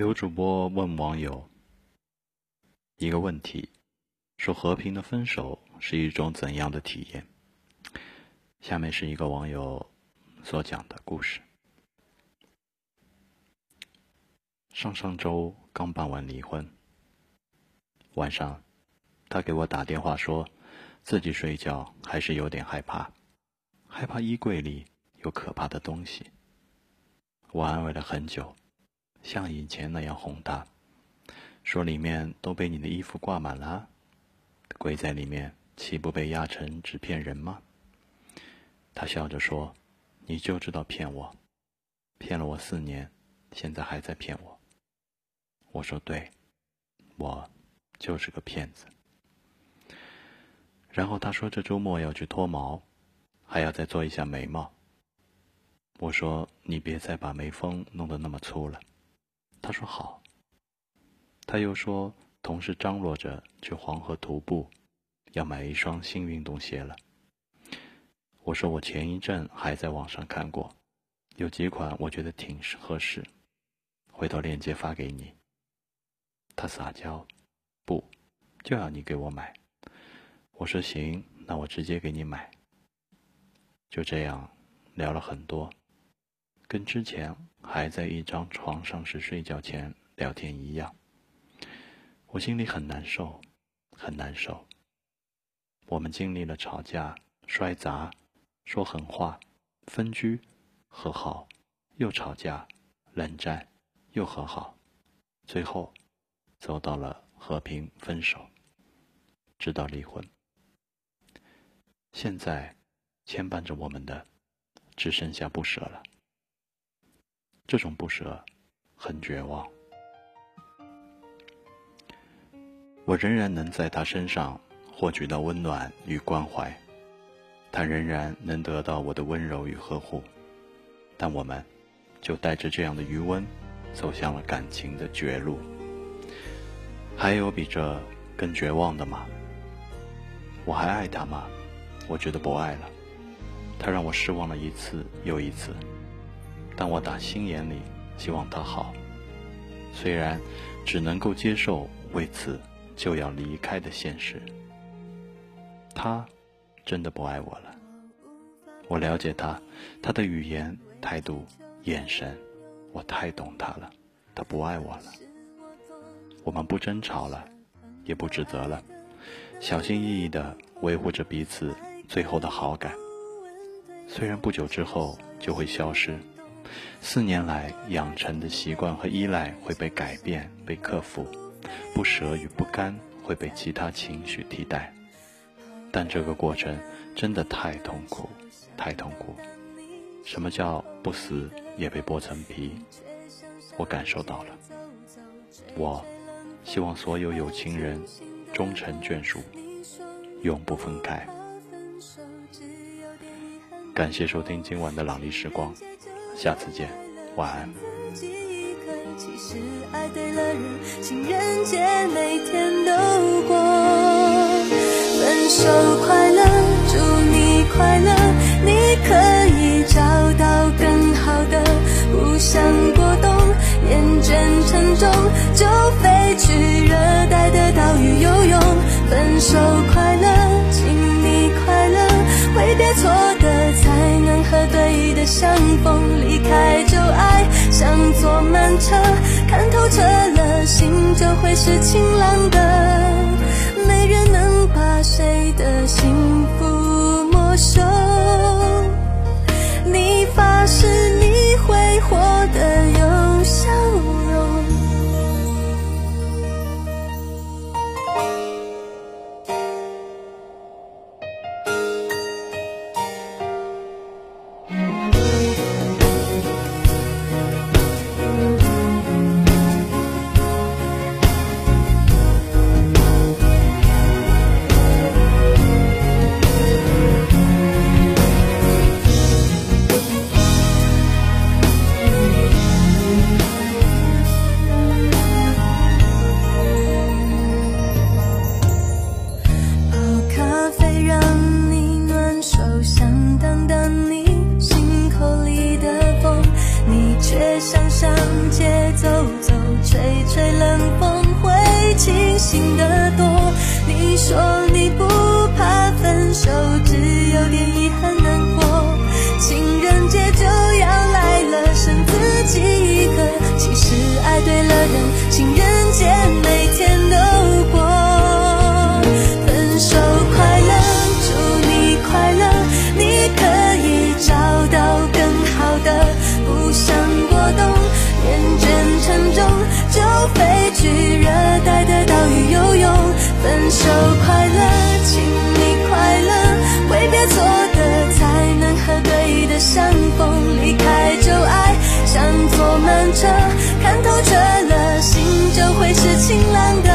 有主播问网友一个问题：说和平的分手是一种怎样的体验？下面是一个网友所讲的故事。上上周刚办完离婚，晚上他给我打电话说，自己睡觉还是有点害怕，害怕衣柜里有可怕的东西。我安慰了很久，像以前那样哄他，说里面都被你的衣服挂满了，鬼在里面岂不被压成纸片人吗？他笑着说：“你就知道骗我，骗了我四年，现在还在骗我。”我说：“对，我就是个骗子。”然后他说：“这周末要去脱毛，还要再做一下眉毛。”我说：“你别再把眉峰弄得那么粗了。”他说：“好。”他又说：“同事张罗着去黄河徒步，要买一双新运动鞋了。”我说：“我前一阵还在网上看过，有几款我觉得挺合适，回头链接发给你。”他撒娇：“不，就要你给我买。”我说：“行，那我直接给你买。”就这样聊了很多。跟之前还在一张床上时睡觉前聊天一样，我心里很难受，很难受。我们经历了吵架、摔砸、说狠话、分居、和好，又吵架、冷战，又和好，最后走到了和平分手，直到离婚。现在牵绊着我们的，只剩下不舍了。这种不舍，很绝望。我仍然能在他身上获取到温暖与关怀，他仍然能得到我的温柔与呵护，但我们，就带着这样的余温，走向了感情的绝路。还有比这更绝望的吗？我还爱他吗？我觉得不爱了。他让我失望了一次又一次。但我打心眼里希望他好，虽然只能够接受为此就要离开的现实。他真的不爱我了。我了解他，他的语言、态度、眼神，我太懂他了。他不爱我了。我们不争吵了，也不指责了，小心翼翼地维护着彼此最后的好感。虽然不久之后就会消失。四年来养成的习惯和依赖会被改变、被克服，不舍与不甘会被其他情绪替代，但这个过程真的太痛苦，太痛苦。什么叫不死也被剥层皮？我感受到了。我希望所有有情人终成眷属，永不分开。感谢收听今晚的朗丽时光。下次见，晚安。其实爱对了人，情人节每天都过。分手快乐，祝你快乐，你可以找到更好的。不想过冬，厌倦沉重，就飞去热带的岛屿游泳。分手相逢。开旧爱，像坐慢车，看透彻了，心就会是晴朗的。没人能把谁的心却想象是晴朗的